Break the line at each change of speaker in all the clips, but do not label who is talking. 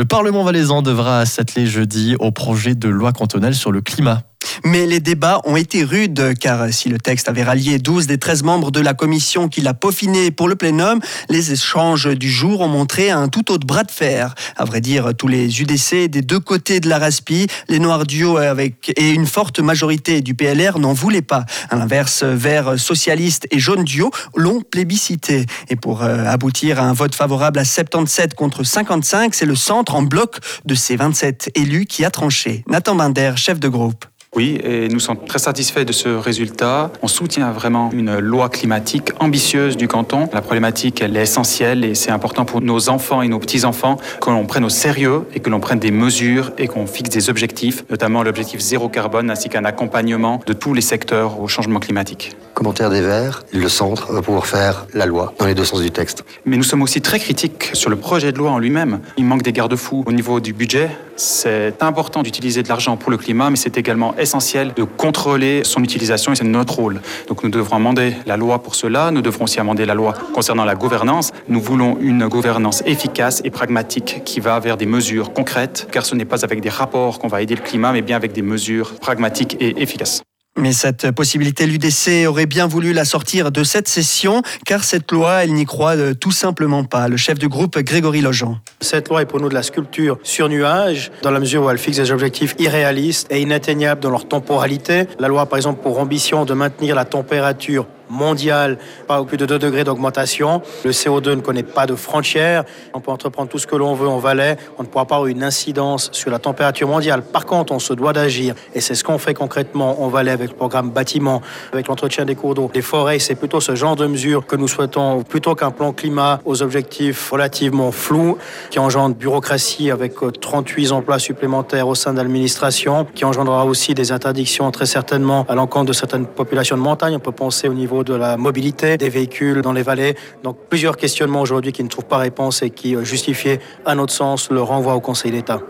Le Parlement valaisan devra s'atteler jeudi au projet de loi cantonale sur le climat.
Mais les débats ont été rudes, car si le texte avait rallié 12 des 13 membres de la commission qui l'a peaufiné pour le plénum, les échanges du jour ont montré un tout autre bras de fer. À vrai dire, tous les UDC des deux côtés de la Raspi, les Noirs duo avec, et une forte majorité du PLR n'en voulaient pas. À l'inverse, Vert socialiste et Jaune duo l'ont plébiscité. Et pour euh, aboutir à un vote favorable à 77 contre 55, c'est le centre en bloc de ces 27 élus qui a tranché. Nathan Binder, chef de groupe.
Oui, et nous sommes très satisfaits de ce résultat. On soutient vraiment une loi climatique ambitieuse du canton. La problématique, elle est essentielle et c'est important pour nos enfants et nos petits-enfants que l'on prenne au sérieux et que l'on prenne des mesures et qu'on fixe des objectifs, notamment l'objectif zéro carbone ainsi qu'un accompagnement de tous les secteurs au changement climatique.
Commentaire des Verts, le centre va pouvoir faire la loi dans les deux sens du texte.
Mais nous sommes aussi très critiques sur le projet de loi en lui-même. Il manque des garde-fous au niveau du budget. C'est important d'utiliser de l'argent pour le climat, mais c'est également essentiel de contrôler son utilisation et c'est notre rôle. Donc nous devrons amender la loi pour cela, nous devrons aussi amender la loi concernant la gouvernance. Nous voulons une gouvernance efficace et pragmatique qui va vers des mesures concrètes, car ce n'est pas avec des rapports qu'on va aider le climat, mais bien avec des mesures pragmatiques et efficaces.
Mais cette possibilité, l'UDC aurait bien voulu la sortir de cette session, car cette loi, elle n'y croit euh, tout simplement pas. Le chef du groupe, Grégory Logeant.
Cette loi est pour nous de la sculpture sur nuage, dans la mesure où elle fixe des objectifs irréalistes et inatteignables dans leur temporalité. La loi, par exemple, pour ambition de maintenir la température mondiale, au plus de 2 degrés d'augmentation. Le CO2 ne connaît pas de frontières. On peut entreprendre tout ce que l'on veut en Valais. On ne pourra pas avoir une incidence sur la température mondiale. Par contre, on se doit d'agir. Et c'est ce qu'on fait concrètement en Valais avec le programme bâtiment, avec l'entretien des cours d'eau, des forêts. C'est plutôt ce genre de mesures que nous souhaitons, plutôt qu'un plan climat aux objectifs relativement flous, qui engendre bureaucratie avec 38 euh, emplois supplémentaires au sein de l'administration, qui engendrera aussi des interdictions très certainement à l'encontre de certaines populations de montagne. On peut penser au niveau de la mobilité des véhicules dans les vallées. Donc plusieurs questionnements aujourd'hui qui ne trouvent pas réponse et qui euh, justifiaient, à notre sens, le renvoi au Conseil d'État.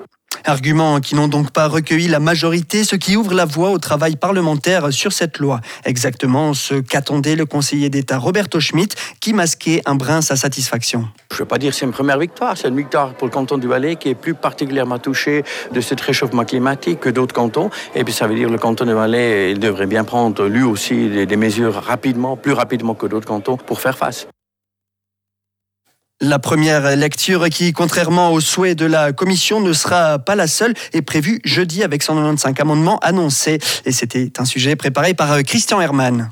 Arguments qui n'ont donc pas recueilli la majorité, ce qui ouvre la voie au travail parlementaire sur cette loi. Exactement ce qu'attendait le conseiller d'État Roberto Schmitt, qui masquait un brin sa satisfaction.
Je ne veux pas dire que c'est une première victoire, c'est une victoire pour le canton du Valais qui est plus particulièrement touché de ce réchauffement climatique que d'autres cantons. Et puis ça veut dire que le canton du Valais devrait bien prendre lui aussi des mesures rapidement, plus rapidement que d'autres cantons pour faire face.
La première lecture qui, contrairement aux souhaits de la commission, ne sera pas la seule, est prévue jeudi avec 195 amendements annoncés. Et c'était un sujet préparé par Christian Hermann.